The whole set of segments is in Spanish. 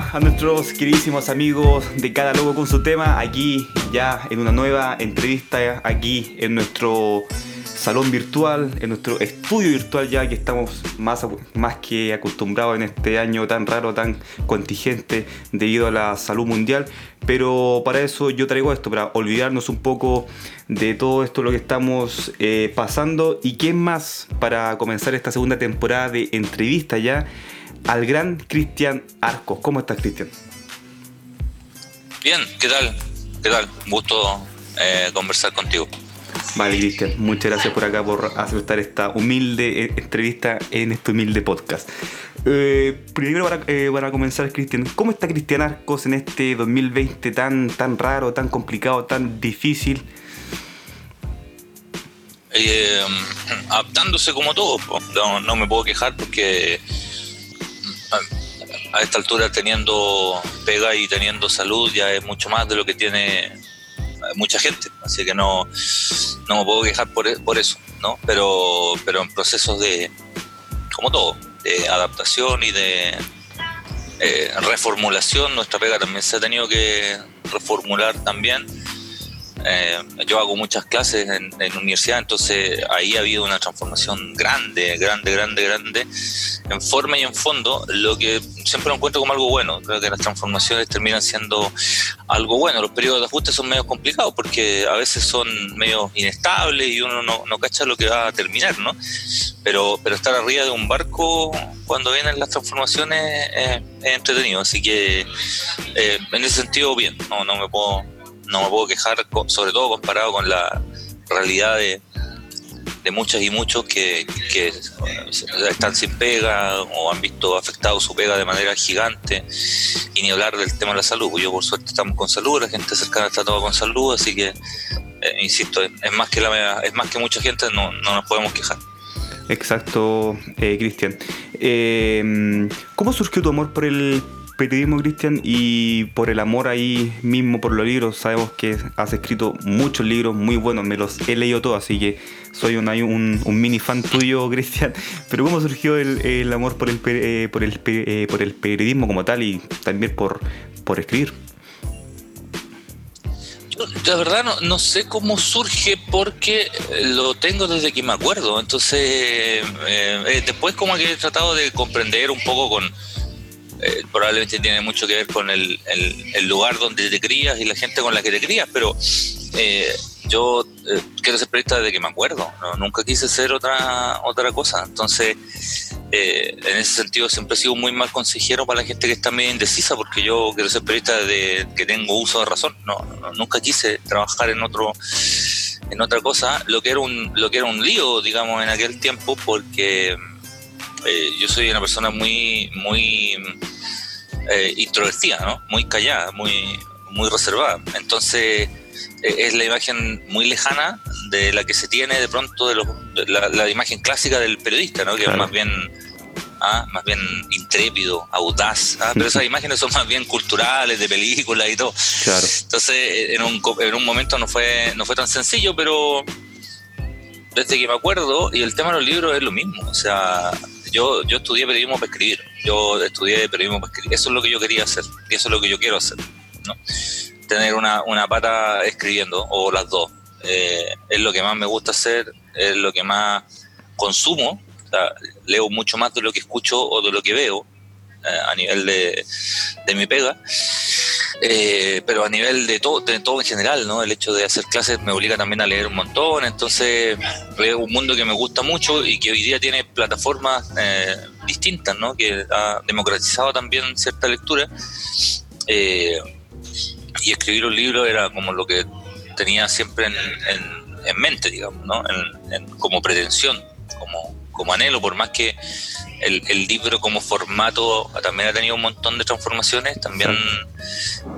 a nuestros queridísimos amigos de Cada Logo con su tema, aquí ya en una nueva entrevista, aquí en nuestro salón virtual, en nuestro estudio virtual ya que estamos más, más que acostumbrados en este año tan raro, tan contingente debido a la salud mundial. Pero para eso yo traigo esto, para olvidarnos un poco de todo esto lo que estamos eh, pasando. ¿Y quién más para comenzar esta segunda temporada de entrevista ya? Al gran Cristian Arcos. ¿Cómo estás, Cristian? Bien, ¿qué tal? ¿Qué tal? Un gusto eh, conversar contigo. Vale, Cristian, muchas gracias por acá, por aceptar esta humilde eh, entrevista en este humilde podcast. Eh, primero, para, comenzar, Cristian, ¿cómo está Cristian Arcos en este 2020 tan, tan raro, tan complicado, tan difícil? adaptándose como todo, no, no me puedo quejar porque a esta altura teniendo pega y teniendo salud ya es mucho más de lo que tiene mucha gente, así que no, no me puedo quejar por, eso, ¿no? Pero, pero en procesos de, como todo, de adaptación y de eh, reformulación, nuestra pega también se ha tenido que reformular también eh, yo hago muchas clases en, en, universidad, entonces ahí ha habido una transformación grande, grande, grande, grande, en forma y en fondo, lo que siempre lo encuentro como algo bueno. Creo que las transformaciones terminan siendo algo bueno. Los periodos de ajuste son medio complicados porque a veces son medio inestables y uno no, no cacha lo que va a terminar, ¿no? Pero, pero estar arriba de un barco cuando vienen las transformaciones es entretenido, así que eh, en ese sentido, bien, no, no me puedo no me puedo quejar, sobre todo comparado con la realidad de, de muchas y muchos que, están sin pega o han visto afectado su pega de manera gigante y ni hablar del tema de la salud. Yo por suerte estamos con salud, la gente cercana está toda con salud, así que, eh, insisto, es, más que la, es más que mucha gente, no, no nos podemos quejar. Exacto, eh, Cristian. Eh, ¿Cómo surgió tu amor por el periodismo, Cristian, y por el amor ahí mismo por los libros. Sabemos que has escrito muchos libros muy buenos, me los he leído todos, así que soy un, mini fan tuyo, Cristian. Pero ¿cómo surgió el, amor por el, eh, por, el, eh, por el periodismo como tal y también por, por escribir? Yo, la verdad no, no, sé cómo surge porque lo tengo desde que me acuerdo. Entonces, eh, después como que he tratado de comprender un poco con eh, probablemente tiene mucho que ver con el, lugar donde te crías y la gente con la que te crías, pero eh, yo eh, quiero ser periodista desde que me acuerdo, nunca quise ser otra, otra cosa, entonces en ese sentido siempre he sido muy mal consejero para la gente que está medio indecisa, porque yo quiero ser periodista desde que tengo uso de razón, no, nunca quise trabajar en otro en otra cosa, lo que era un, lo que era un lío, digamos, en aquel tiempo, porque eh, yo soy una persona muy, muy eh, introvertida, ¿no? Muy callada, muy, muy reservada. Entonces eh, es la imagen muy lejana de la que se tiene de pronto de, los, la, imagen clásica del periodista, ¿no? Que es más bien ¿ah? más bien intrépido, audaz, ¿ah? pero esas imágenes son más bien culturales, de películas y todo. Claro. Entonces, en un, en un momento no fue, no fue tan sencillo, pero desde que me acuerdo, y el tema de los libros es lo mismo, o sea, yo, yo estudié periodismo para escribir, yo estudié periodismo para escribir, eso es lo que yo quería hacer, y eso es lo que yo quiero hacer, ¿no? Tener una, una pata escribiendo, o las dos, eh, es lo que más me gusta hacer, es lo que más consumo, o sea, leo mucho más de lo que escucho o de lo que veo, eh, a nivel de, de mi pega, eh, pero a nivel de todo, de todo en general, ¿no? El hecho de hacer clases me obliga también a leer un montón, entonces es un mundo que me gusta mucho y que hoy día tiene plataformas eh, distintas, ¿no? Que ha democratizado también cierta lectura. Eh, y escribir un libro era como lo que tenía siempre en, mente, digamos, ¿no? como pretensión, como, como anhelo, por más que el, libro como formato también ha tenido un montón de transformaciones, también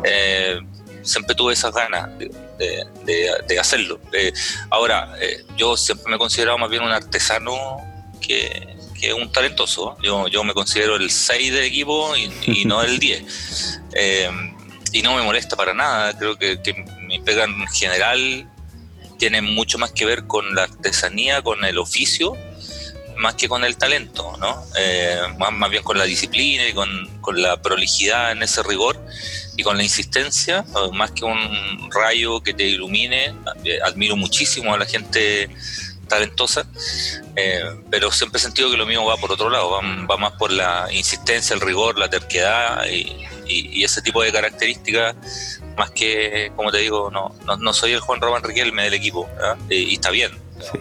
eh, siempre tuve esas ganas de, hacerlo. Eh, ahora, eh, yo siempre me he considerado más bien un artesano que, un talentoso. Yo, yo me considero el 6 del equipo y, no el 10. y no me molesta para nada, creo que, que mi pega en general tiene mucho más que ver con la artesanía, con el oficio, más que con el talento, ¿no? Eh, más, bien con la disciplina y con, la prolijidad en ese rigor y con la insistencia, más que un rayo que te ilumine. Eh, admiro muchísimo a la gente talentosa, eh, pero siempre he sentido que lo mío va por otro lado, va, más por la insistencia, el rigor, la terquedad y, ese tipo de características, más que, como te digo, no, no, soy el Juan Román Riquelme del equipo, y está bien,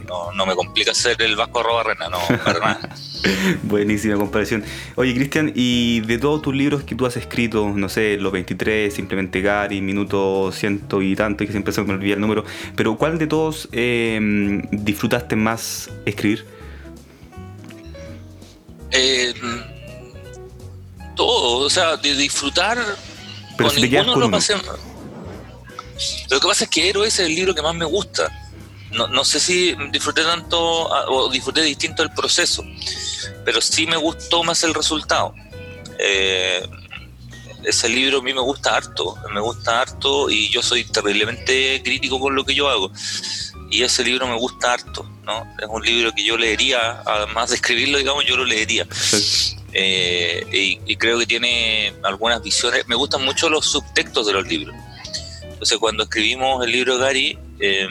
no, no, me complica ser el Vasco Robarrena, no, para nada. Buenísima comparación. Oye, Cristian, y de todos tus libros que tú has escrito, no sé, Los 23, simplemente Gary, Minuto ciento y tanto, que siempre se me olvida el número, pero ¿cuál de todos em, disfrutaste más escribir? Eh, todo, o sea, de disfrutar. Pero con ninguno lo pasé. Lo que pasa es que Héroe es el libro que más me gusta no, no sé si disfruté tanto ah, o disfruté distinto el proceso, pero sí me gustó más el resultado. Eh, ese libro a mí me gusta harto, me gusta harto y yo soy terriblemente crítico con lo que yo hago. Y ese libro me gusta harto, ¿no? Es un libro que yo leería, además de escribirlo, digamos, yo lo leería. Eh, y, creo que tiene algunas visiones. Me gustan mucho los subtextos de los libros. Entonces, cuando escribimos el libro Gary, eh,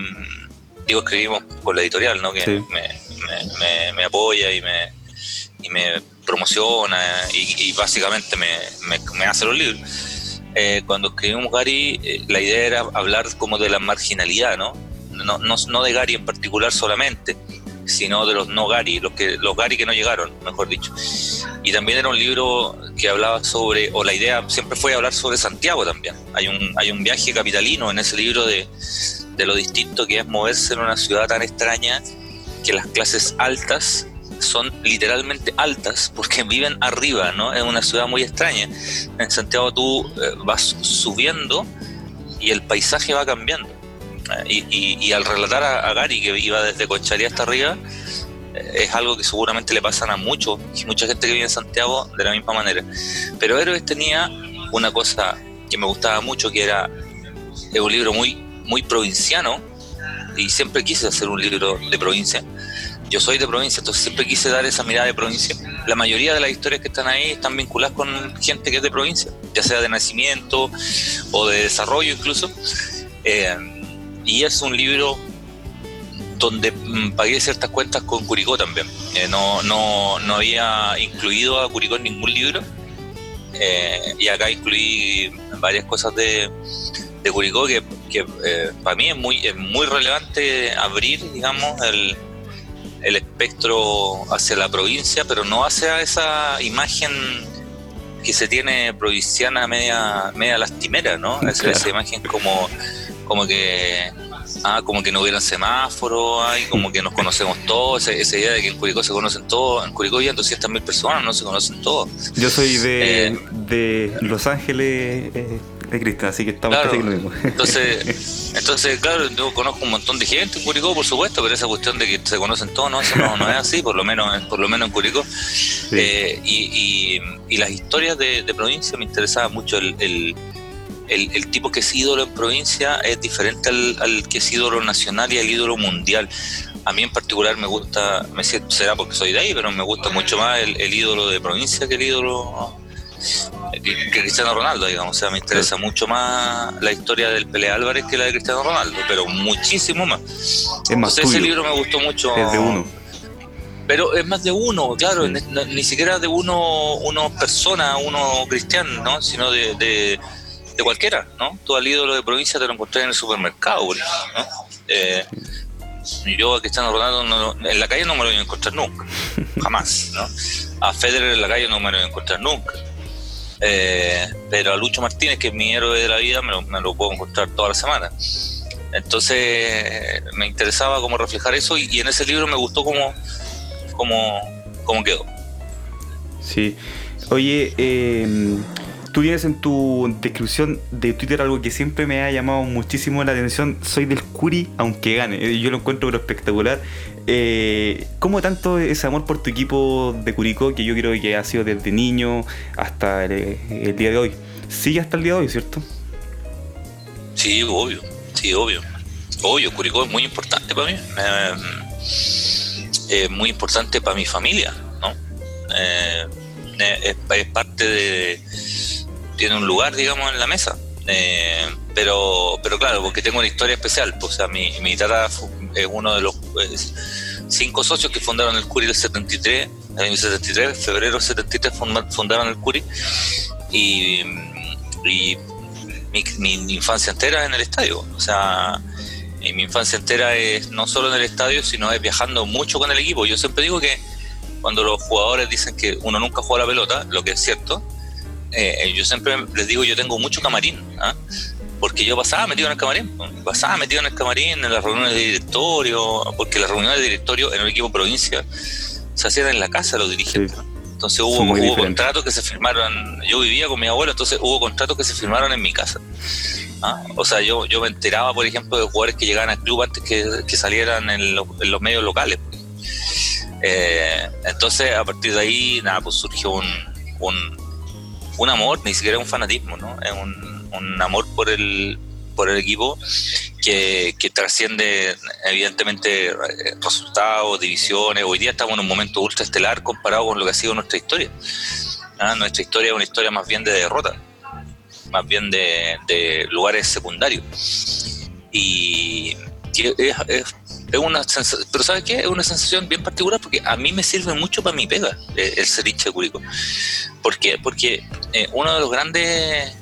digo, escribimos con la editorial, ¿no? Que me, apoya y me, y me promociona y, básicamente me, hace los libros. Eh, cuando escribimos Gary, eh, la idea era hablar como de la marginalidad, ¿no? No, no, de Gary en particular solamente, sino de los no Gary, los, que, los Gary que no llegaron, mejor dicho. Y también era un libro que hablaba sobre, o la idea siempre fue hablar sobre Santiago también. Hay un, hay un viaje capitalino en ese libro de, de lo distinto que es moverse en una ciudad tan extraña que las clases altas son literalmente altas porque viven arriba, ¿no? Es una ciudad muy extraña. En Santiago tú eh, vas subiendo y el paisaje va cambiando. Y, al relatar a, Gary que iba desde Concharía hasta arriba, eh, es algo que seguramente le pasan a muchos, y mucha gente que vive en Santiago de la misma manera. Pero Héroes tenía una cosa que me gustaba mucho, que era un libro muy muy provinciano y siempre quise hacer un libro de provincia. Yo soy de provincia, entonces siempre quise dar esa mirada de provincia. La mayoría de las historias que están ahí están vinculadas con gente que es de provincia, ya sea de nacimiento o de desarrollo incluso. Eh, y es un libro donde mm, pagué ciertas cuentas con Curicó también. Eh, no, no, no había incluido a Curicó en ningún libro. Eh, y acá incluí varias cosas de, de Curicó que que eh, para mí es muy, es muy relevante abrir, digamos, el, el espectro hacia la provincia, pero no hacia esa imagen que se tiene provinciana media, media lastimera, ¿no? Esa, imagen como, como que ah, como que no hubieran semáforos, y como que nos conocemos todos, esa, idea de que en Curicó se conocen todos, en Curicó hay 200.000 personas, no se conocen todos. Yo soy de, eh, de Los Ángeles, eh, de Cristian, así que estamos casi lo mismo. Entonces, entonces, claro, yo conozco un montón de gente en Curicó, por supuesto, pero esa cuestión de que se conocen todos, no, eso no, es así, por lo menos, por lo menos en Curicó. Eh, y, y, las historias de, provincia me interesaba mucho el, el, el, tipo que es ídolo en provincia es diferente al, al, que es ídolo nacional y al ídolo mundial. A mí en particular me gusta, me será porque soy de ahí, pero me gusta mucho más el, el ídolo de provincia que el ídolo que Cristiano Ronaldo, digamos. O sea, me interesa mucho más la historia del Pele Álvarez que la de Cristiano Ronaldo, pero muchísimo más. Es más ese libro me gustó mucho. Es de uno. Pero es más de uno, claro, ni siquiera de uno, uno persona, uno cristiano, ¿no? Sino de, de, cualquiera, ¿no? Tú al ídolo de provincia te lo encontré en el supermercado, ¿no? Eh, yo a Cristiano Ronaldo en la calle no me lo voy a encontrar nunca, jamás, ¿no? A Federer en la calle no me lo voy a encontrar nunca. Eh, pero a Lucho Martínez, que es mi héroe de la vida, me lo, puedo encontrar toda la semana. Entonces me interesaba cómo reflejar eso y, en ese libro me gustó cómo, cómo, cómo quedó. Sí. Oye, eh, Tú tienes en tu descripción de Twitter algo que siempre me ha llamado muchísimo la atención. Soy del Curi, aunque gane. Yo lo encuentro pero espectacular. Eh, ¿Cómo tanto ese amor por tu equipo de Curicó, que yo creo que ha sido desde niño hasta el, día de hoy? ¿Sigue hasta el día de hoy, cierto? Sí, obvio. Sí, obvio. Obvio, Curicó es muy importante para mí. muy importante para mi familia, ¿no? Es, es, parte de... tiene un lugar, digamos, en la mesa. pero, pero claro, porque tengo una historia especial. Pues, o sea, mi, mi tata es uno de los cinco socios que fundaron el Curi del 73, en el 73, febrero del 73 fundaron el Curi y, mi, infancia entera en el estadio. O sea, mi infancia entera es no solo en el estadio, sino es viajando mucho con el equipo. Yo siempre digo que cuando los jugadores dicen que uno nunca juega la pelota, lo que es cierto, eh, yo siempre les digo yo tengo mucho camarín. ¿ah? Porque yo pasaba metido en el camarín, pasaba metido en el camarín, en las reuniones de directorio, porque las reuniones de directorio en el equipo provincia se hacían en la casa los dirigentes. Entonces hubo, hubo contratos que se firmaron, yo vivía con mi abuelo, entonces hubo contratos que se firmaron en mi casa. ¿ah? O sea, yo, yo me enteraba, por ejemplo, de jugadores que llegaban al club antes que, salieran en, los medios locales. Eh, entonces, a partir de ahí, nada, pues surgió un, un, un amor, ni siquiera un fanatismo, ¿no? Es un, un amor por el, por el equipo que, trasciende evidentemente eh, resultados, divisiones. Hoy día estamos en un momento ultra estelar comparado con lo que ha sido nuestra historia. ¿Ah? Nuestra historia es una historia más bien de derrota, más bien de, lugares secundarios. Y, es, una sensación, pero ¿sabes qué? Es una sensación bien particular porque a mí me sirve mucho para mi pega eh, el, hincha de Curicó. ¿Por qué? Porque eh, uno de los grandes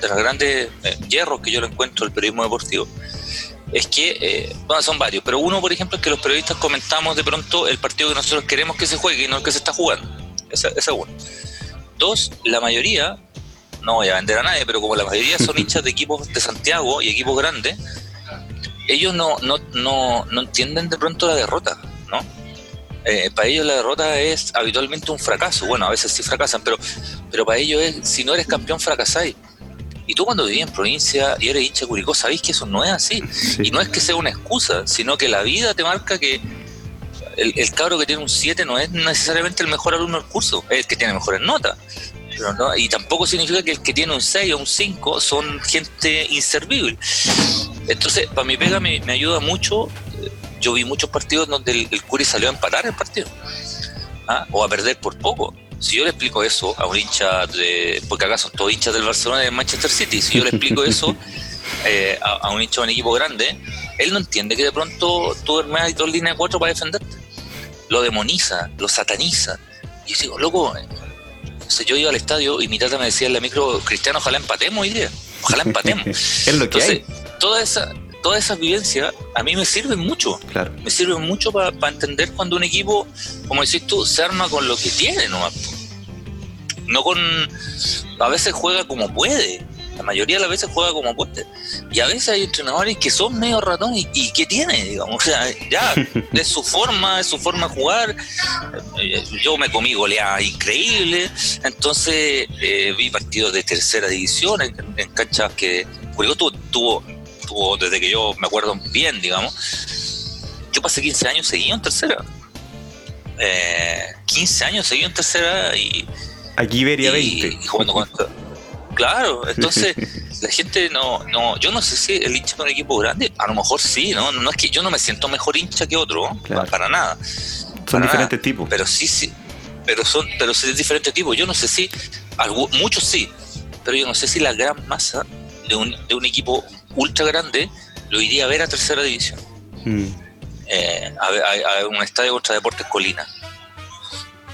de los grandes eh, hierros que yo lo encuentro el periodismo deportivo es que, eh, bueno, son varios, pero uno, por ejemplo, es que los periodistas comentamos de pronto el partido que nosotros queremos que se juegue y no el que se está jugando. Esa, es uno. Dos, la mayoría, no voy a vender a nadie, pero como la mayoría son hinchas de equipos de Santiago y equipos grandes, ellos no, no, no, no entienden de pronto la derrota, ¿no? Eh, para ellos la derrota es habitualmente un fracaso. Bueno, a veces sí fracasan, pero, pero para ellos es, si no eres campeón, fracasáis. Y tú cuando vivías en provincia y eres hincha de Curicó, sabéis que eso no es así. Y no es que sea una excusa, sino que la vida te marca que el, cabro que tiene un 7 no es necesariamente el mejor alumno del curso, es el que tiene mejores notas. y tampoco significa que el que tiene un 6 o un 5 son gente inservible. Entonces, para mi pega me, ayuda mucho. Yo vi muchos partidos donde el, el Curi salió a empatar el partido. ¿ah? O a perder por poco si yo le explico eso a un hincha de. Porque acá son todos hinchas del Barcelona y del Manchester City. Si yo le explico eso eh, a, un hincha de un equipo grande, él no entiende que de pronto tú duermes ahí dos líneas de cuatro para defenderte. Lo demoniza, lo sataniza. Y yo digo, loco. yo iba al estadio y mi tata me decía en la micro, Cristiano, ojalá empatemos hoy día. Ojalá empatemos. es lo que hay. Toda esa, todas esas vivencias a mí me sirven mucho. Claro. Me sirven mucho para entender cuando un equipo, como decís tú, se arma con lo que tiene nomás. No con. A veces juega como puede. La mayoría de las veces juega como puede. Y a veces hay entrenadores que son medio ratones y, que tiene, digamos. O sea, ya, es su forma, es su forma de jugar. Eh, yo me comí goleadas increíbles. Entonces eh, vi partidos de tercera división en, canchas que. Curicó tuvo desde que yo me acuerdo bien, digamos. Yo pasé 15 años seguido en tercera. 15 eh, años seguido en tercera y. Aquí vería 20. claro, entonces la gente no, no. Yo no sé si el hincha de un equipo grande, a lo mejor sí, ¿no? No es que yo no me siento mejor hincha que otro, para, nada. Son diferentes tipos. Pero sí, sí. Pero son, pero sí, diferentes tipos. Yo no sé si. muchos sí, pero yo no sé si la gran masa de un, de un equipo ultra grande, lo iría a ver a tercera división. Mm. Eh, a, un estadio contra Deportes Colina.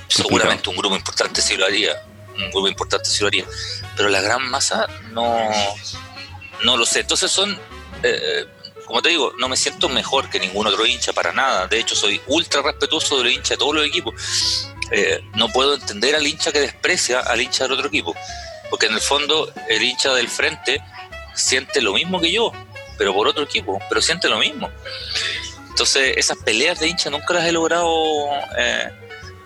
Seguramente un grupo importante sí lo haría. Un grupo importante sí lo haría. Pero la gran masa no, no lo sé. Entonces son, eh, como te digo, no me siento mejor que ningún otro hincha para nada. De hecho, soy ultra respetuoso de los hinchas de todos los equipos. Eh, no puedo entender al hincha que desprecia al hincha del otro equipo. Porque en el fondo el hincha del frente siente lo mismo que yo, pero por otro equipo, pero siente lo mismo. Entonces, esas peleas de hincha nunca las he logrado eh,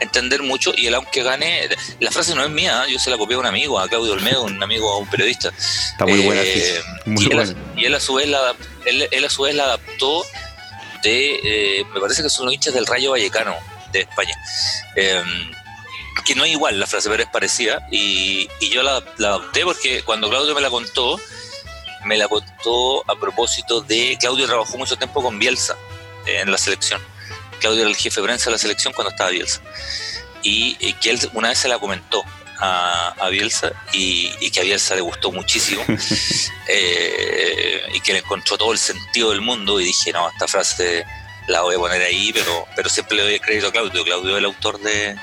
entender mucho. Y el aunque gane, la frase no es mía, yo se la copié a un amigo, a Claudio Olmedo, un amigo, a un periodista. Está muy buena, eh, y, él, a su vez la, él, a su vez la adaptó de, eh, me parece que son los hinchas del Rayo Vallecano de España. que no es igual la frase, pero es parecida. Y, yo la, la adopté porque cuando Claudio me la contó, me la contó a propósito de Claudio trabajó mucho tiempo con Bielsa eh, en la selección. Claudio era el jefe de prensa de la selección cuando estaba Bielsa. Y, que él una vez se la comentó a, Bielsa y, que a Bielsa le gustó muchísimo eh, y que le encontró todo el sentido del mundo y dije, no, esta frase la voy a poner ahí, pero, pero siempre le doy crédito a Claudio. Claudio es el autor de,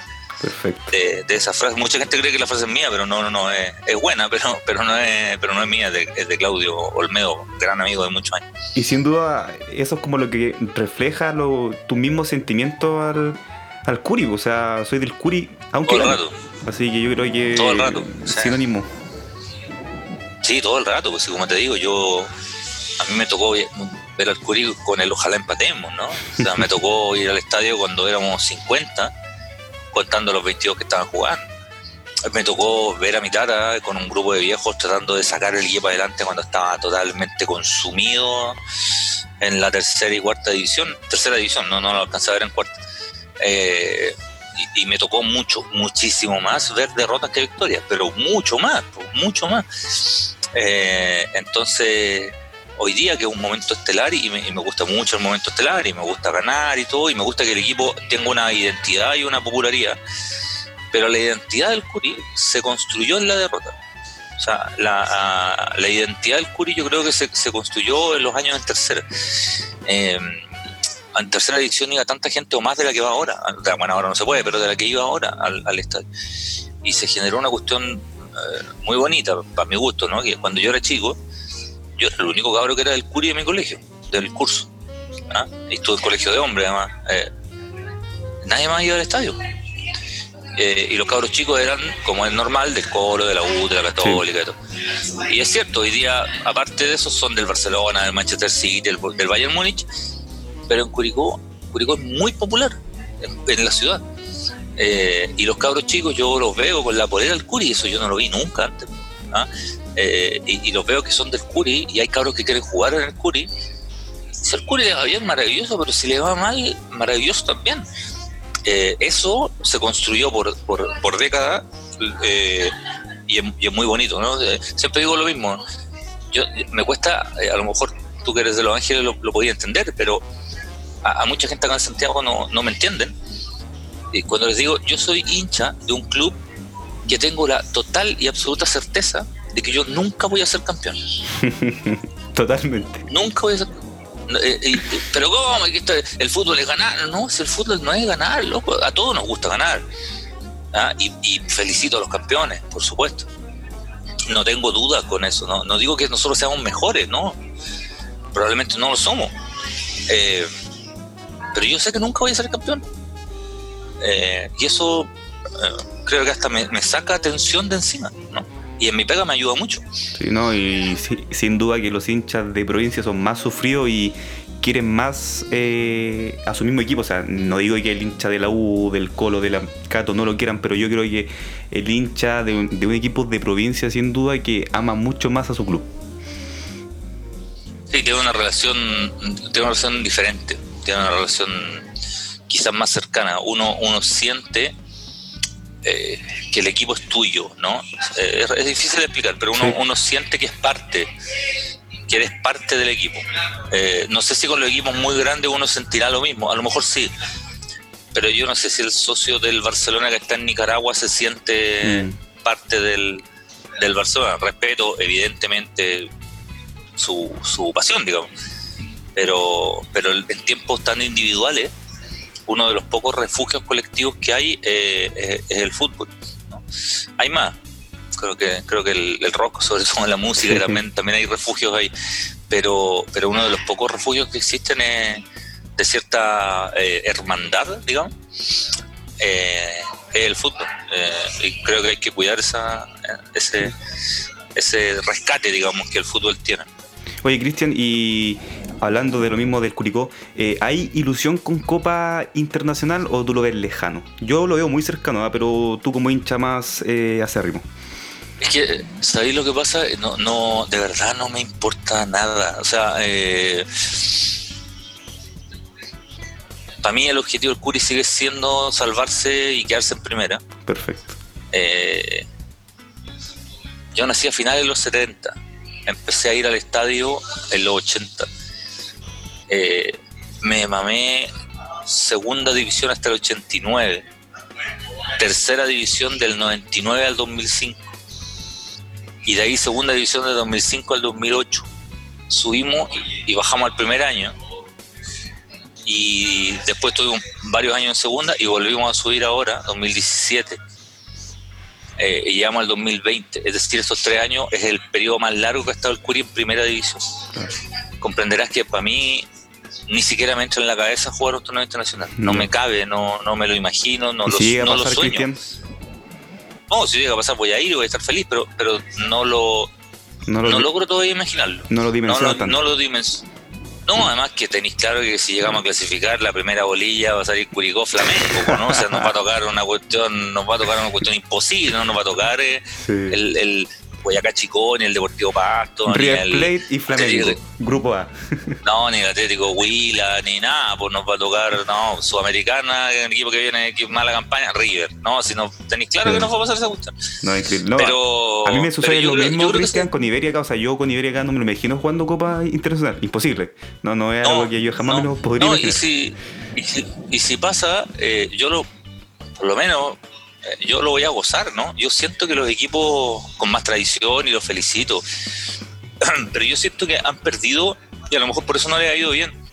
De, esa frase. Mucha gente cree que la frase es mía, pero no, no, no, es, buena, pero, pero, no es, pero no es mía, es de Claudio Olmedo, gran amigo de muchos años. Y sin duda, eso es como lo que refleja lo, tu mismo sentimiento al, al Curi, o sea, soy del Curi, aunque... Todo el rato. Así que yo creo que... Todo el rato. Sinónimo. Sí, todo el rato, pues como te digo, yo... A mí me tocó ver al Curi con el ojalá empatemos, ¿no? O sea, me tocó ir al estadio cuando éramos 50, contando los 22 que estaban jugando. Me tocó ver a mi tata con un grupo de viejos tratando de sacar el equipo adelante cuando estaba totalmente consumido en la tercera y cuarta división. Tercera división, no, no lo alcanzaba a ver en cuarta. Eh, y, me tocó mucho, muchísimo más ver derrotas que victorias, pero mucho más, mucho más. Eh, entonces hoy día, que es un momento estelar y me, gusta mucho el momento estelar y me gusta ganar y todo, y me gusta que el equipo tenga una identidad y una popularidad, pero la identidad del Curi se construyó en la derrota. O sea, la, la identidad del Curi yo creo que se, se construyó en los años en tercera. Eh, en tercera edición iba tanta gente o más de la que va ahora. Bueno, ahora no se puede, pero de la que iba ahora al, al estadio. Y se generó una cuestión eh, muy bonita, para mi gusto, ¿no? Que cuando yo era chico, yo era el único cabro que era del curi de mi colegio, del curso. ¿ah? Y estuve en colegio de hombres, además. Eh, nadie más iba al estadio. Eh, y los cabros chicos eran, como es normal, del Colo, de la U, de la Católica y todo. Y es cierto, hoy día, aparte de eso, son del Barcelona, del Manchester City, del, del Bayern Múnich, pero en Curicó, Curicó es muy popular en, la ciudad. Eh, y los cabros chicos yo los veo con la polera del Curi, eso yo no lo vi nunca antes. ¿ah? Eh, y, los veo que son del Curi y hay cabros que quieren jugar en el Curi. Si el Curi le va bien, maravilloso, pero si le va mal, maravilloso también. Eh, eso se construyó por, por, décadas y, es, muy bonito. ¿no? siempre digo lo mismo. Yo, me cuesta, a lo mejor tú que eres de Los Ángeles lo, lo podías entender, pero a, mucha gente acá en Santiago no, no me entienden. Y cuando les digo, yo soy hincha de un club que tengo la total y absoluta certeza de que yo nunca voy a ser campeón. Totalmente. Nunca voy a ser eh, eh, pero ¿cómo? ¿El fútbol es ganar? No, si el fútbol no es ganar, loco. A todos nos gusta ganar. ¿ah? Y, y, felicito a los campeones, por supuesto. No tengo dudas con eso. No, no digo que nosotros seamos mejores, no. Probablemente no lo somos. Eh, pero yo sé que nunca voy a ser campeón. Eh, y eso creo que hasta me, saca atención de encima, ¿no? Y en mi pega me ayuda mucho. Sí, no, y sin duda que los hinchas de provincia son más sufridos y quieren más eh, a su mismo equipo. O sea, no digo que el hincha de la U, del Colo, de la Cato no lo quieran, pero yo creo que el hincha de un, de un equipo de provincia, sin duda, que ama mucho más a su club. Sí, tiene una relación, tiene una relación diferente tiene una relación quizás más cercana. Uno, uno siente eh, que el equipo es tuyo, ¿no? Eh, es, difícil de explicar, pero uno, uno siente que es parte, que eres parte del equipo. Eh, no sé si con los equipos muy grandes uno sentirá lo mismo, a lo mejor sí, pero yo no sé si el socio del Barcelona que está en Nicaragua se siente mm. parte del, del Barcelona. Respeto, evidentemente, su, su pasión, digamos pero, pero en tiempos tan individuales, uno de los pocos refugios colectivos que hay eh, es, el fútbol. Hay más, creo que creo que el, rock, sobre todo la música, también, también hay refugios ahí, pero, pero uno de los pocos refugios que existen es de cierta eh, hermandad, digamos, eh, es el fútbol. y creo que hay que cuidar esa, ese, ese rescate, digamos, que el fútbol tiene. Oye, Cristian, y hablando de lo mismo del Curicó, eh, ¿hay ilusión con Copa Internacional o tú lo ves lejano? Yo lo veo muy cercano, ¿ah? pero tú como hincha más eh, acérrimo. Es que, ¿sabéis lo que pasa? No, no, de verdad no me importa nada. O sea, eh, para mí el objetivo del Curi sigue siendo salvarse y quedarse en primera. Perfecto. Eh, yo nací a finales de los 70. Empecé a ir al estadio en los 80 eh, me mamé segunda división hasta el 89, tercera división del 99 al 2005 y de ahí segunda división del 2005 al 2008. Subimos y bajamos al primer año y después tuvimos varios años en segunda y volvimos a subir ahora, 2017 eh, y llegamos al 2020. Es decir, estos tres años es el periodo más largo que ha estado el Curi en primera división. Comprenderás que para mí ni siquiera me entra en la cabeza jugar un torneo internacional. No, me cabe, no, no me lo imagino, no, lo, si no lo sueño. No, si llega a pasar voy a ir voy a estar feliz, pero, pero no lo, no, logro todavía imaginarlo. No lo dimensiono no, no, lo dimensiono no, además que tenéis claro que si llegamos a clasificar la primera bolilla va a salir Curicó Flamengo, ¿no? O sea, nos va a tocar una cuestión, nos va a tocar una cuestión imposible, ¿no? Nos va a tocar eh, el, el, Boyacá Chicón, el Deportivo Pasto, River Plate y Flamengo, Grupo A. no, ni el Atlético Huila, ni nada, pues nos va a tocar, no, Sudamericana, el equipo que viene, que mala campaña, River, no, si no tenéis claro que no va a pasar esa cuestión. No, increíble. No, pero, a mí me sucede lo mismo, Cristian, con Iberia, o sea, yo con Iberia no me lo imagino jugando Copa Internacional, imposible. No, no es algo que yo jamás me lo podría no, Y si, y si, y si pasa, eh, yo lo, por lo menos yo lo voy a gozar, ¿no? Yo siento que los equipos con más tradición, y los felicito, pero yo siento que han perdido, y a lo mejor por eso no les ha ido bien,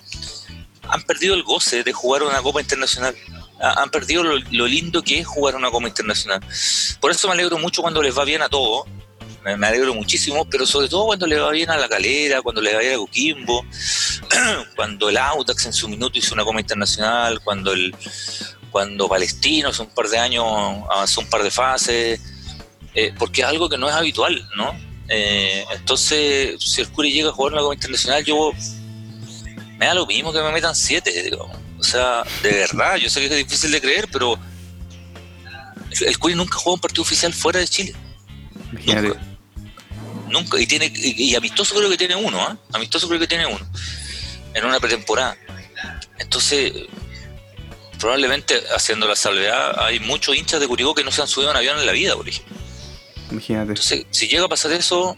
han perdido el goce de jugar una Copa Internacional. Han perdido lo, lindo que es jugar una Copa Internacional. Por eso me alegro mucho cuando les va bien a todos. Me, alegro muchísimo, pero sobre todo cuando le va bien a la calera, cuando le va bien a Coquimbo, cuando el Autax en su minuto hizo una Copa Internacional, cuando el, cuando Palestino hace un par de años avanzó un par de fases, eh, porque es algo que no es habitual, ¿no? Eh, entonces, si el Curi llega a jugar una Copa Internacional, yo me da lo mismo que me metan siete, O sea, de verdad, yo sé que es difícil de creer, pero el Curi nunca jugó un partido oficial fuera de Chile. Nunca. Nunca. Y, tiene, y, amistoso creo que tiene uno, ¿ah? Amistoso creo que tiene uno. En una pretemporada. Entonces, probablemente haciendo la salvedad, hay muchos hinchas de Curicó que no se han subido a un avión en la vida, por ejemplo. Imagínate. Entonces, si llega a pasar eso,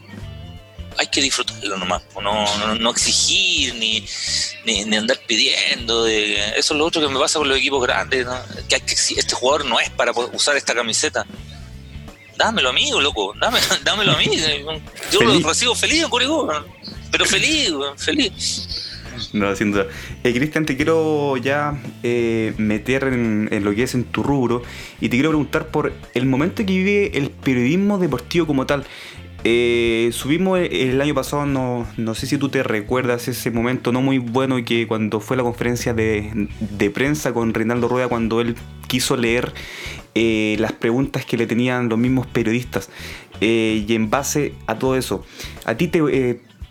hay que disfrutarlo nomás, no, no, exigir ni, ni, andar pidiendo. De, eso es lo otro que me pasa con los equipos grandes, que, hay que este jugador no es para usar esta camiseta. Dámelo a mí, loco, dámelo a mí. Yo lo recibo feliz en Curicó, pero feliz, feliz. No, sin duda. Eh, Cristian, te quiero ya eh, meter en, lo que es en tu rubro y te quiero preguntar por el momento que vive el periodismo deportivo como tal. Eh, subimos el año pasado, no, no, sé si tú te recuerdas ese momento no muy bueno que cuando fue la conferencia de, prensa con Reinaldo Rueda, cuando él quiso leer las preguntas que le tenían los mismos periodistas. y en base a todo eso, ¿a ti te,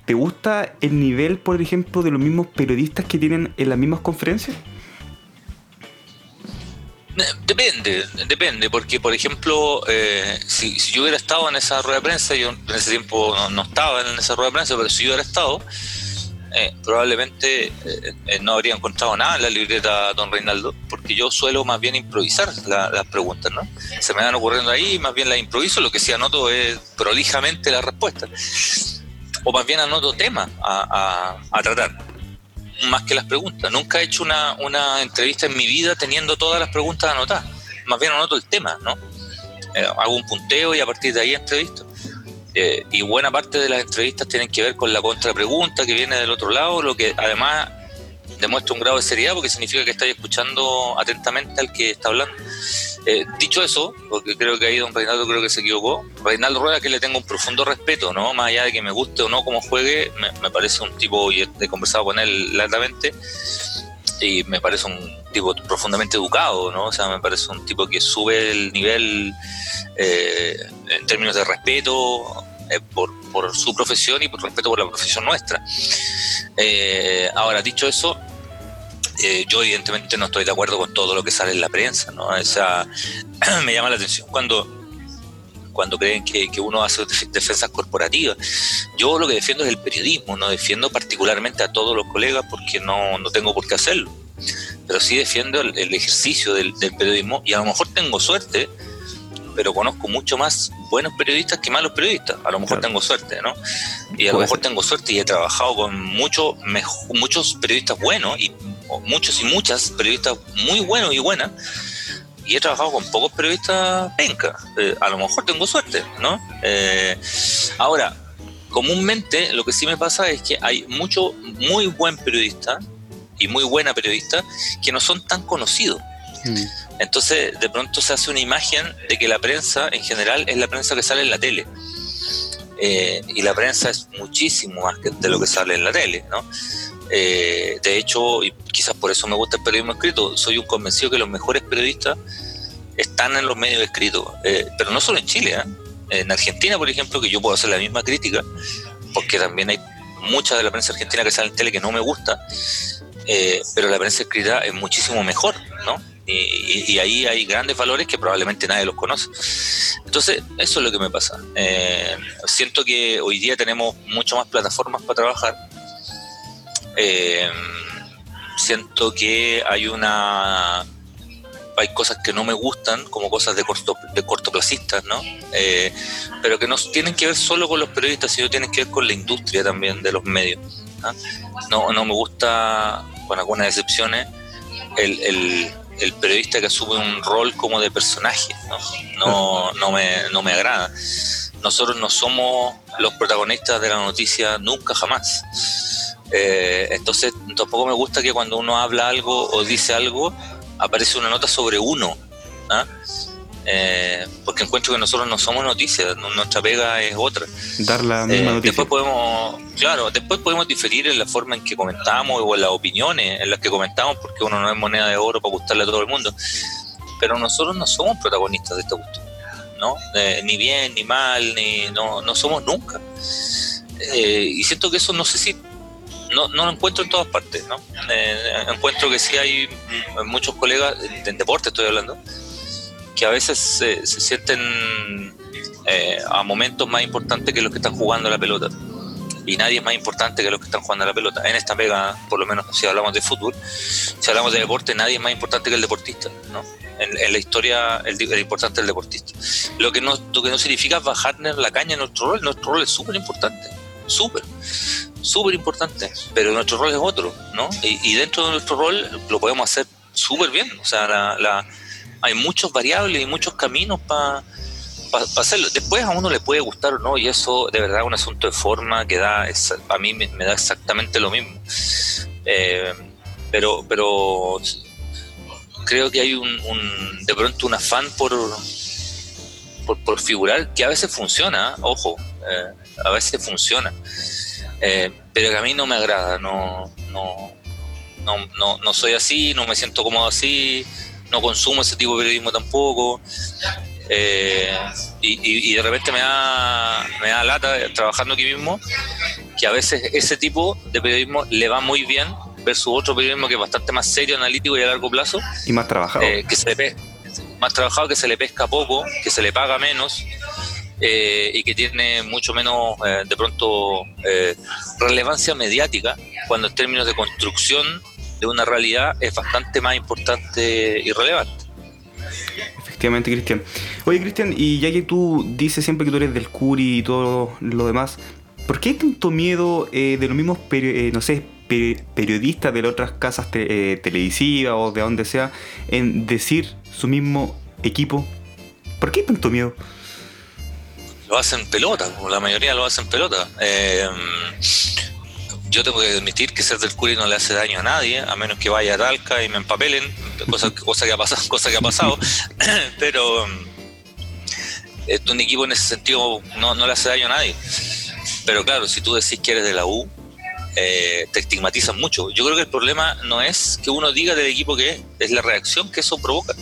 ¿Te gusta el nivel, por ejemplo, de los mismos periodistas que tienen en las mismas conferencias? Eh, depende, depende, porque por ejemplo, eh, si, yo hubiera estado en esa rueda de prensa, yo en ese tiempo no, estaba en esa rueda de prensa, pero si yo hubiera estado, eh, probablemente no habría encontrado nada en la libreta Don Reinaldo, porque yo suelo más bien improvisar las preguntas, ¿no? Se me van ocurriendo ahí, más bien las improviso, lo que sí anoto es prolijamente la respuesta o más bien anoto temas a, tratar, más que las preguntas. Nunca he hecho una, una, entrevista en mi vida teniendo todas las preguntas anotadas, más bien anoto el tema, ¿no? Eh, hago un punteo y a partir de ahí entrevisto. Eh, y buena parte de las entrevistas tienen que ver con la contrapregunta que viene del otro lado, lo que además demuestra un grado de seriedad porque significa que estáis escuchando atentamente al que está hablando. Eh, dicho eso, porque creo que ahí don Reinaldo creo que se equivocó, Reinaldo Rueda que le tengo un profundo respeto, ¿no? Más allá de que me guste o no como juegue, me, parece un tipo, y he conversado con él largamente, y me parece un tipo profundamente educado, ¿no? O sea, me parece un tipo que sube el nivel eh, en términos de respeto eh, por, por, su profesión y por respeto por la profesión nuestra. ahora, dicho eso, eh, yo evidentemente no estoy de acuerdo con todo lo que sale en la prensa, ¿no? Esa, me llama la atención cuando cuando creen que, uno hace defensas corporativas. Yo lo que defiendo es el periodismo, no defiendo particularmente a todos los colegas porque no, no tengo por qué hacerlo, pero sí defiendo el, ejercicio del, periodismo y a lo mejor tengo suerte, pero conozco mucho más buenos periodistas que malos periodistas. A lo mejor tengo suerte, ¿no? Y a lo mejor tengo suerte y he trabajado con muchos muchos periodistas buenos y muchos y muchas periodistas muy buenos y buenas, y he trabajado con pocos periodistas penca. Eh, a lo mejor tengo suerte, ¿no? Eh, ahora, comúnmente lo que sí me pasa es que hay mucho muy buen periodista y muy buena periodista que no son tan conocidos. Mm. Entonces, de pronto se hace una imagen de que la prensa en general es la prensa que sale en la tele. Eh, y la prensa es muchísimo más que de lo que sale en la tele, ¿no? Eh, de hecho, y quizás por eso me gusta el periodismo escrito, soy un convencido que los mejores periodistas están en los medios escritos, eh, pero no solo en Chile, en Argentina, por ejemplo, que yo puedo hacer la misma crítica, porque también hay mucha de la prensa argentina que sale en tele que no me gusta, pero la prensa escrita es muchísimo mejor, ¿no? Y, ahí hay grandes valores que probablemente nadie los conoce. Entonces, eso es lo que me pasa. Eh, siento que hoy día tenemos mucho más plataformas para trabajar. Eh, siento que hay una hay cosas que no me gustan, como cosas de, corto, de cortoplacistas, ¿no? Eh, pero que no tienen que ver solo con los periodistas, sino tienen que ver con la industria también de los medios. ¿ah? No, no me gusta, con algunas excepciones, el, el, el periodista que asume un rol como de personaje, ¿no? No, me, no me agrada. Nosotros no somos los protagonistas de la noticia nunca jamás. Eh, entonces tampoco me gusta que cuando uno habla algo o dice algo aparece una nota sobre uno. ¿ah? Eh, porque encuentro que nosotros no somos noticias, nuestra pega es otra. Dar la misma eh, noticia. Después podemos, claro, después podemos diferir en la forma en que comentamos o en las opiniones en las que comentamos, porque uno no es moneda de oro para gustarle a todo el mundo. Pero nosotros no somos protagonistas de este gusto, ¿no? Eh, ni bien, ni mal, ni no, no somos nunca. y siento que eso no sé si no, no lo encuentro en todas partes, ¿no? encuentro que sí hay muchos colegas, en deporte estoy hablando, que a veces se, sienten eh, a momentos más importantes que los que están jugando la pelota. Y nadie es más importante que los que están jugando la pelota. En esta pega, por lo menos si hablamos de fútbol, si hablamos de deporte, nadie es más importante que el deportista. ¿no? En, la historia, el, importante es el deportista. Lo que, no, lo que no significa bajarle la caña en nuestro rol. Nuestro rol es súper importante. Súper. Súper importante. Pero nuestro rol es otro. ¿no? Y, dentro de nuestro rol lo podemos hacer súper bien. O sea, la hay muchos variables y muchos caminos para hacerlo. Después a uno le puede gustar o no, y eso de verdad es un asunto de forma que da, a mí me, da exactamente lo mismo. Eh, pero, pero creo que hay un, de pronto un afán por, por, figurar que a veces funciona, ojo, eh, a veces funciona, eh, pero que a mí no me agrada, no, no, no, no, no soy así, no me siento cómodo así no consumo ese tipo de periodismo tampoco. Eh, y, de repente me da, me da lata trabajando aquí mismo que a veces ese tipo de periodismo le va muy bien versus otro periodismo que es bastante más serio, analítico y a largo plazo. Y más trabajado. Eh, que se le más trabajado, que se le pesca poco, que se le paga menos eh, y que tiene mucho menos, de pronto, relevancia mediática cuando en términos de construcción de una realidad es bastante más importante y relevante. Efectivamente, Cristian. Oye, Cristian, y ya que tú dices siempre que tú eres del Curi y todo lo demás, ¿por qué hay tanto miedo eh, de los mismos, eh, no sé, periodistas de otras casas eh, televisivas o de donde sea en decir su mismo equipo? ¿Por qué hay tanto miedo? Lo hacen pelota, la mayoría lo hacen pelota yo tengo que admitir que ser del Curi no le hace daño a nadie, a menos que vaya a Talca y me empapelen, cosa, cosa que ha pasado, cosa que ha pasado. pero es un equipo en ese sentido no, le hace daño a nadie. Pero claro, si tú decís que eres de la U, eh, te estigmatizan mucho. Yo creo que el problema no es que uno diga del equipo que es, es la reacción que eso provoca.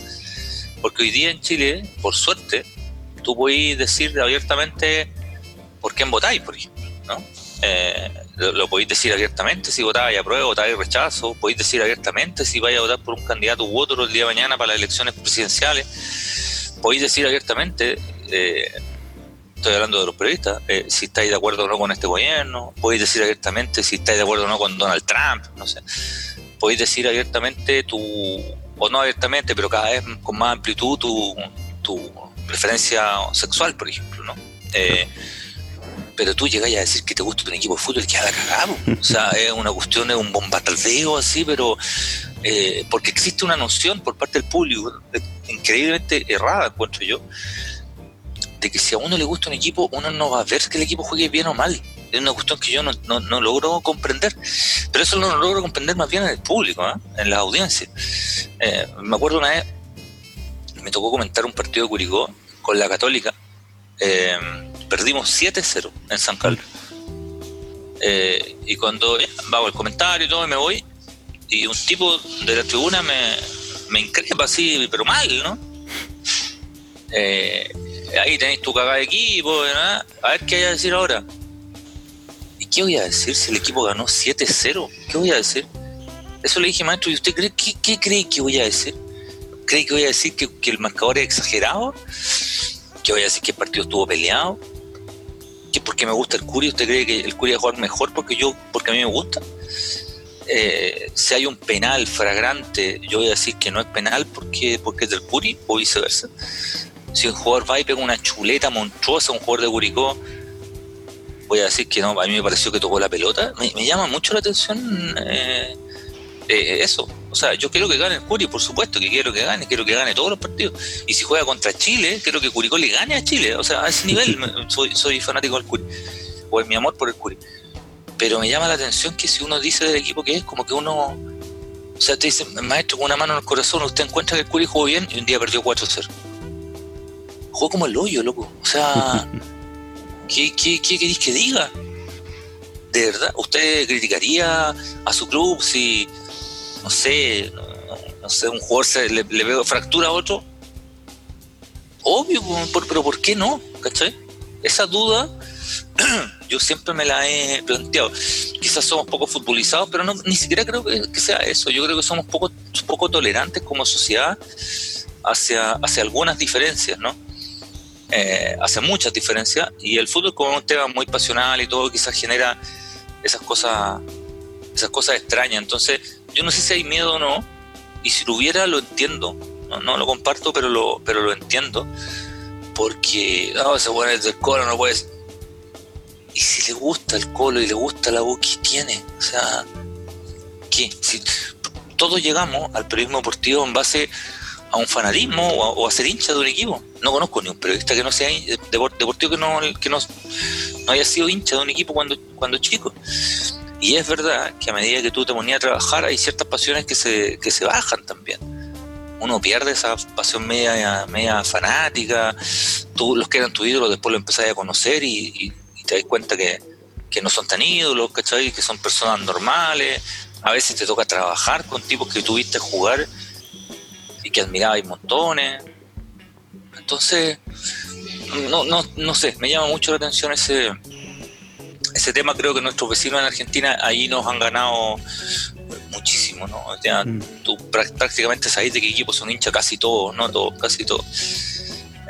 Porque hoy día en Chile, por suerte, tú puedes decir abiertamente por quién votáis, por ejemplo. ¿no? Eh, lo, podéis decir abiertamente si votáis apruebo, votáis rechazo, podéis decir abiertamente si vais a votar por un candidato u otro el día de mañana para las elecciones presidenciales, podéis decir abiertamente, eh, estoy hablando de los periodistas, eh, si estáis de acuerdo o no con este gobierno, podéis decir abiertamente si estáis de acuerdo o no con Donald Trump, no sé, podéis decir abiertamente tu, o no abiertamente, pero cada vez con más amplitud tu, tu preferencia sexual, por ejemplo, ¿no? pero tú llegas a decir que te gusta un equipo de fútbol que haga cagado. O sea, es una cuestión, es un bombardeo así, pero eh, porque existe una noción por parte del público, increíblemente errada, encuentro yo, de que si a uno le gusta un equipo, uno no va a ver que el equipo juegue bien o mal. Es una cuestión que yo no, logro comprender. Pero eso no lo logro comprender más bien en el público, ¿eh? en la audiencia. Eh, me acuerdo una vez, me tocó comentar un partido de Curicó con la Católica. Eh, perdimos 7-0 en San Carlos. Eh, y cuando hago el comentario y todo, me voy, y un tipo de la tribuna me, me increpa así, pero mal, ¿no? Eh, ahí tenéis tu cagada de equipo, a ver qué hay a decir ahora. ¿Y qué voy a decir si el equipo ganó 7-0? ¿Qué voy a decir? Eso le dije, maestro, ¿y usted cree qué, qué cree que voy a decir? ¿Cree que voy a decir que, que el marcador es exagerado? ¿Que voy a decir que el partido estuvo peleado? ¿Que porque me gusta el Curi usted cree que el Curi va a jugar mejor porque yo porque a mí me gusta? Eh, si hay un penal fragrante, yo voy a decir que no es penal porque, porque es del Curi o viceversa. Si un jugador va y pega una chuleta monstruosa a un jugador de Curicó, voy a decir que no, a mí me pareció que tocó la pelota. Me, llama mucho la atención eh, eh, eso. O sea, yo quiero que gane el Curi, por supuesto que quiero que gane, quiero que gane todos los partidos. Y si juega contra Chile, quiero que Curicó le gane a Chile. O sea, a ese nivel soy, soy fanático del Curi. O es mi amor por el Curi. Pero me llama la atención que si uno dice del equipo que es, como que uno. O sea, te dice, maestro, con una mano en el corazón, usted encuentra que el Curi jugó bien y un día perdió 4-0. Jugó como el hoyo, loco. O sea, ¿qué, qué, qué queréis que diga? ¿De verdad? ¿Usted criticaría a su club si, no sé, no, sé, un jugador se, le, veo fractura a otro? Obvio, pero ¿por qué no? ¿Cachai? Esa duda yo siempre me la he planteado. Quizás somos poco futbolizados, pero no, ni siquiera creo que, sea eso. Yo creo que somos poco, poco tolerantes como sociedad hacia, hacia algunas diferencias, ¿no? Eh, hacia muchas diferencias. Y el fútbol, como un tema muy pasional y todo, quizás genera esas cosas, esas cosas extrañas. Entonces, yo no sé si hay miedo o no. Y si lo hubiera, lo entiendo. No, no lo comparto, pero lo, pero lo entiendo. Porque, no, ese bueno es del coro, no puedes y si le gusta el colo y le gusta la voz, ¿qué tiene? O sea, ¿qué? Si todos llegamos al periodismo deportivo en base a un fanatismo o a, ser hincha de un equipo. No conozco ni un periodista que no sea deportivo que no, que no, haya sido hincha de un equipo cuando, cuando chico. Y es verdad que a medida que tú te ponías a trabajar hay ciertas pasiones que se, que se bajan también. Uno pierde esa pasión media, media fanática, tú, los que eran tus ídolos después lo empezás a conocer y te das cuenta que, no son tan ídolos, ¿cachai? Que son personas normales. A veces te toca trabajar con tipos que tuviste jugar y que admirabas montones. Entonces, no, no, no sé, me llama mucho la atención ese, ese tema. Creo que nuestros vecinos en Argentina ahí nos han ganado muchísimo, ¿no? Mm. Tú prácticamente sabes de qué equipo son hinchas casi todos, no todos, casi todos.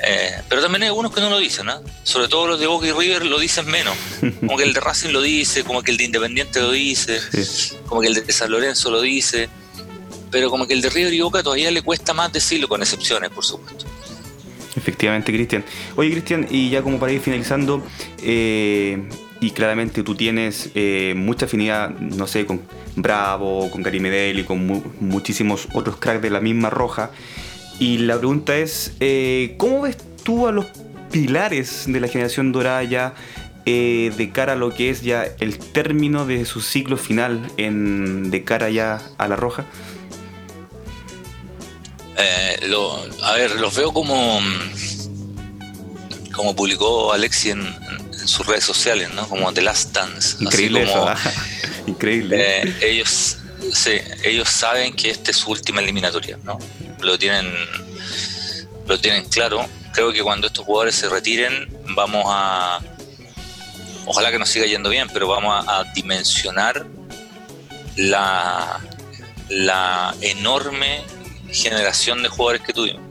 Eh, pero también hay algunos que no lo dicen, ¿no? Sobre todo los de Boca y River lo dicen menos. Como que el de Racing lo dice, como que el de Independiente lo dice, como que el de San Lorenzo lo dice. Pero como que el de River y Boca todavía le cuesta más decirlo, con excepciones, por supuesto. Efectivamente, Cristian. Oye, Cristian, y ya como para ir finalizando, eh, y claramente tú tienes eh, mucha afinidad, no sé, con Bravo, con Gary y con muchísimos otros cracks de la misma roja. Y la pregunta es, eh, ¿cómo ves tú a los pilares de la generación dorada ya eh, de cara a lo que es ya el término de su ciclo final en, de cara ya a la roja? Eh, a ver, los veo como, como publicó Alexi en, sus redes sociales, ¿no? Como The Last Dance. Increíble ¿ah? Increíble. ellos, sí, ellos saben que esta es su última eliminatoria, ¿no? lo tienen, lo tienen claro. Creo que cuando estos jugadores se retiren, vamos a, ojalá que nos siga yendo bien, pero vamos a, dimensionar la, la enorme generación de jugadores que tuvimos.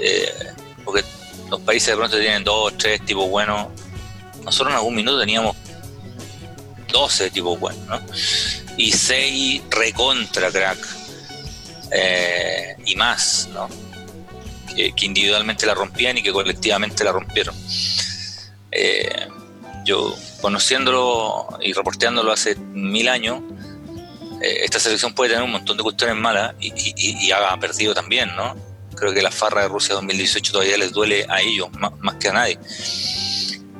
Eh, porque los países de pronto tienen dos, tres tipos buenos. Nosotros en algún minuto teníamos 12 tipos buenos, ¿no? Y seis recontra crack eh, y más, ¿no? Que, individualmente la rompían y que colectivamente la rompieron. Eh, yo conociéndolo y reporteándolo hace mil años, eh, esta selección puede tener un montón de cuestiones malas y, y, ha perdido también, ¿no? Creo que la farra de Rusia 2018 todavía les duele a ellos más, que a nadie.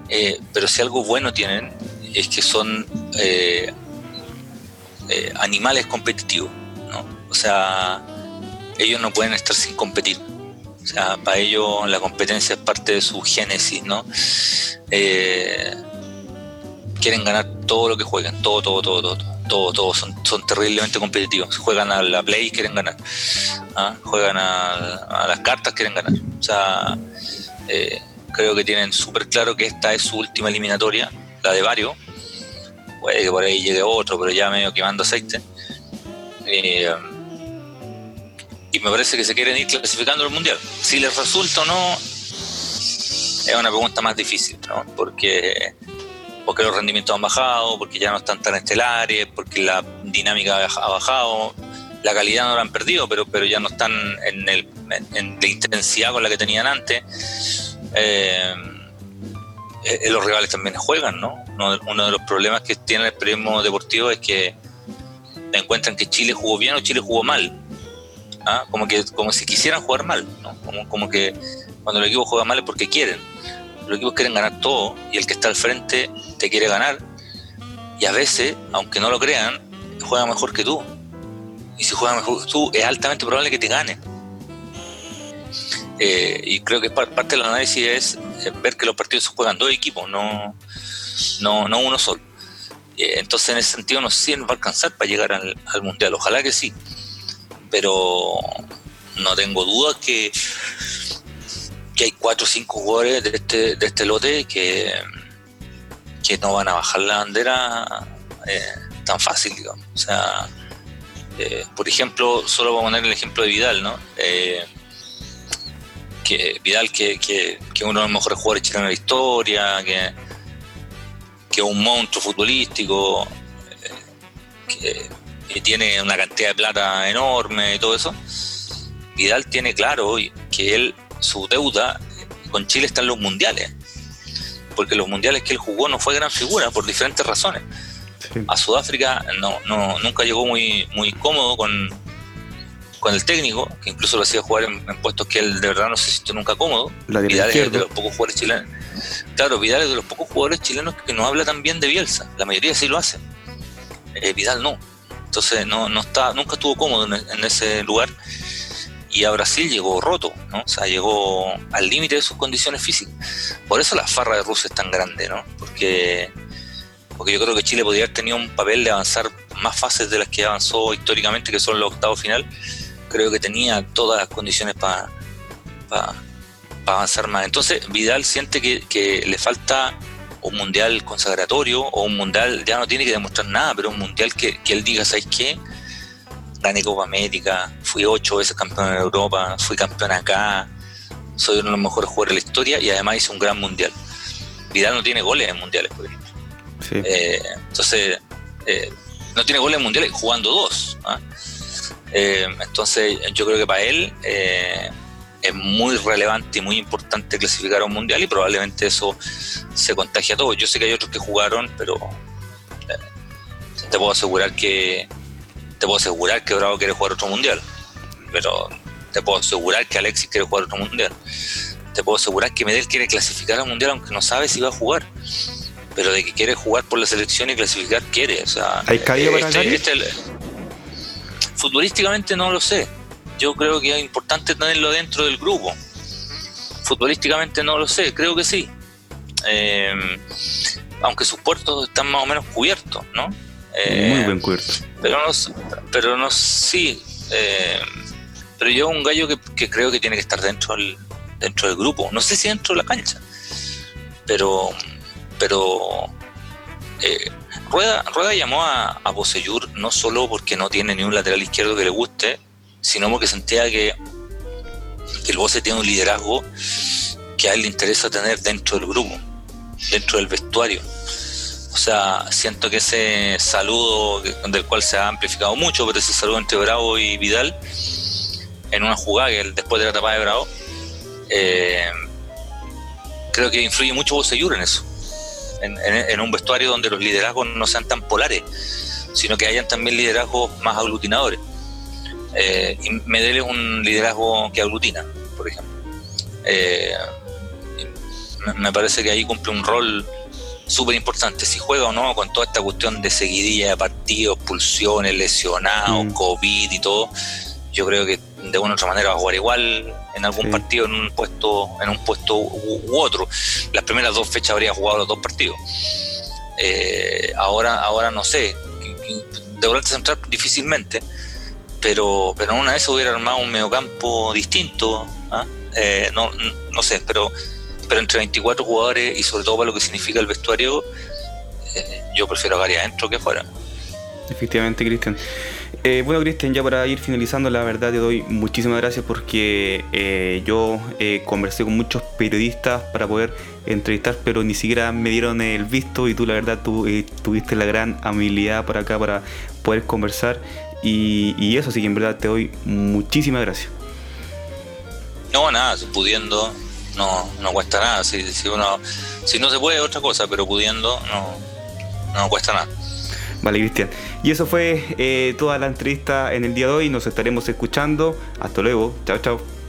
Eh, pero si algo bueno tienen es que son eh, animales competitivos, ¿no? O sea, ellos no pueden estar sin competir. O sea, para ellos la competencia es parte de su génesis, ¿no? quieren ganar todo lo que jueguen, todo, todo, todo, todo, todo, todo, son, son terriblemente competitivos. Juegan a la play, quieren ganar. ¿ah? Juegan a, las cartas, quieren ganar. O sea, eh, creo que tienen súper claro que esta es su última eliminatoria, la de varios. Puede que por ahí llegue otro, pero ya medio quemando aceite. Eh, y me parece que se quieren ir clasificando al mundial. Si les resulta o no, es una pregunta más difícil, ¿no? Porque porque los rendimientos han bajado, porque ya no están tan estelares, porque la dinámica ha bajado, la calidad no la han perdido, pero, pero ya no están en, el, en, la intensidad con la que tenían antes. Eh, eh, los rivales también juegan, ¿no? Uno, de los problemas que tiene el periodismo deportivo es que encuentran que Chile jugó bien o Chile jugó mal. ¿ah? Como que como si quisieran jugar mal, ¿no? Como, como que cuando el equipo juega mal es porque quieren los equipos quieren ganar todo y el que está al frente te quiere ganar. Y a veces, aunque no lo crean, juega mejor que tú. Y si juega mejor que tú, es altamente probable que te gane. Eh, y creo que parte del análisis es ver que los partidos se juegan dos equipos, no, no, no uno solo. Eh, entonces, en ese sentido, no sé si nos va a alcanzar para llegar al, al Mundial. Ojalá que sí. Pero no tengo dudas que que hay cuatro o cinco jugadores de este, de este lote que, que no van a bajar la bandera eh, tan fácil, digamos. O sea, eh, por ejemplo, solo voy a poner el ejemplo de Vidal, ¿no? Eh, que Vidal, que, que, uno de los mejores jugadores chilenos de la historia, que, que un monstruo futbolístico, que, que, tiene una cantidad de plata enorme y todo eso. Vidal tiene claro hoy que él su deuda con Chile está en los mundiales, porque los mundiales que él jugó no fue gran figura por diferentes razones. A Sudáfrica no, no, nunca llegó muy, muy cómodo con, con el técnico, que incluso lo hacía jugar en, puestos que él de verdad no se sintió nunca cómodo. Vidal es de los pocos jugadores chilenos. Claro, Vidal es de los pocos jugadores chilenos que no habla tan bien de Bielsa. La mayoría sí lo hace. Eh, Vidal no. Entonces no, no está, nunca estuvo cómodo en ese lugar y a Brasil llegó roto, ¿no? O sea, llegó al límite de sus condiciones físicas. Por eso la farra de Rusia es tan grande, ¿no? Porque, porque yo creo que Chile podría haber tenido un papel de avanzar más fases de las que avanzó históricamente, que son los octavos final. Creo que tenía todas las condiciones para avanzar más. Entonces, Vidal siente que, que le falta un mundial consagratorio o un mundial, ya no tiene que demostrar nada, pero un mundial que, que él diga, ¿sabes qué? gané Copa América, fui ocho veces campeón en Europa, fui campeón acá, soy uno de los mejores jugadores de la historia y además hice un gran mundial. Vidal no tiene goles en mundiales, por ejemplo. Eh, entonces, eh, no tiene goles en mundiales jugando dos. ¿ah? Eh, entonces, yo creo que para él es muy relevante y muy importante clasificar a un mundial y probablemente eso se contagia a todos. Yo sé que hay otros que jugaron, pero te puedo asegurar que te puedo asegurar que Bravo quiere jugar otro mundial. Pero te puedo asegurar que Alexis quiere jugar otro mundial. Te puedo asegurar que Medel quiere clasificar al mundial aunque no sabe si va a jugar. Pero de que quiere jugar por la selección y clasificar, quiere. O sea, ¿Hay caído para este, este, Futbolísticamente no lo sé. Yo creo que es importante tenerlo dentro del grupo. Futbolísticamente no lo sé, creo que sí. Eh, aunque sus puertos están más o menos cubiertos, ¿no? Muy buen cubierto. Pero no, pero no sí. Eh, pero yo un gallo que, creo que tiene que estar dentro del, dentro del grupo. No sé si dentro de la cancha. Pero, pero eh, Rueda, Rueda llamó a, a no solo porque no tiene ni un lateral izquierdo que le guste, sino porque sentía que, que el Bose tiene un liderazgo que a él le interesa tener dentro del grupo, dentro del vestuario. O sea, siento que ese saludo del cual se ha amplificado mucho, pero ese saludo entre Bravo y Vidal, en una jugada que después de la etapa de Bravo, eh, creo que influye mucho Bosellur en eso. en, un vestuario donde los liderazgos no sean tan polares, sino que hayan también liderazgos más aglutinadores. Eh, y Medel es un liderazgo que aglutina, por ejemplo. Eh, me parece que ahí cumple un rol súper importante. Si juega o no con toda esta cuestión de seguidilla de partidos, pulsiones, lesionados, mm. COVID y todo, yo creo que de una u otra manera va a jugar igual en algún partido, en un puesto, en un puesto u, otro. Las primeras dos fechas habría jugado los dos partidos. Eh, ahora, ahora no sé. De volante central difícilmente, pero, pero una vez hubiera armado un mediocampo distinto. ¿ah? Eh, no, no sé, pero pero entre 24 jugadores y sobre todo para lo que significa el vestuario, eh, yo prefiero a Gary adentro que fuera. Efectivamente, Cristian. Eh, bueno, Cristian, ya para ir finalizando, la verdad te doy muchísimas gracias porque eh, yo conversé con muchos periodistas para poder entrevistar, pero ni siquiera me dieron el visto y tú, la verdad, tú tuviste la gran habilidad para acá para poder conversar y, y eso, sí que en verdad te doy muchísimas gracias. No, nada, pudiendo, no, no cuesta nada. Si, si, uno, si no se puede, otra cosa, pero pudiendo, no, no cuesta nada. Vale, Cristian. Y eso fue eh, toda la entrevista en el día de hoy. Nos estaremos escuchando. Hasta luego. Chao, chao.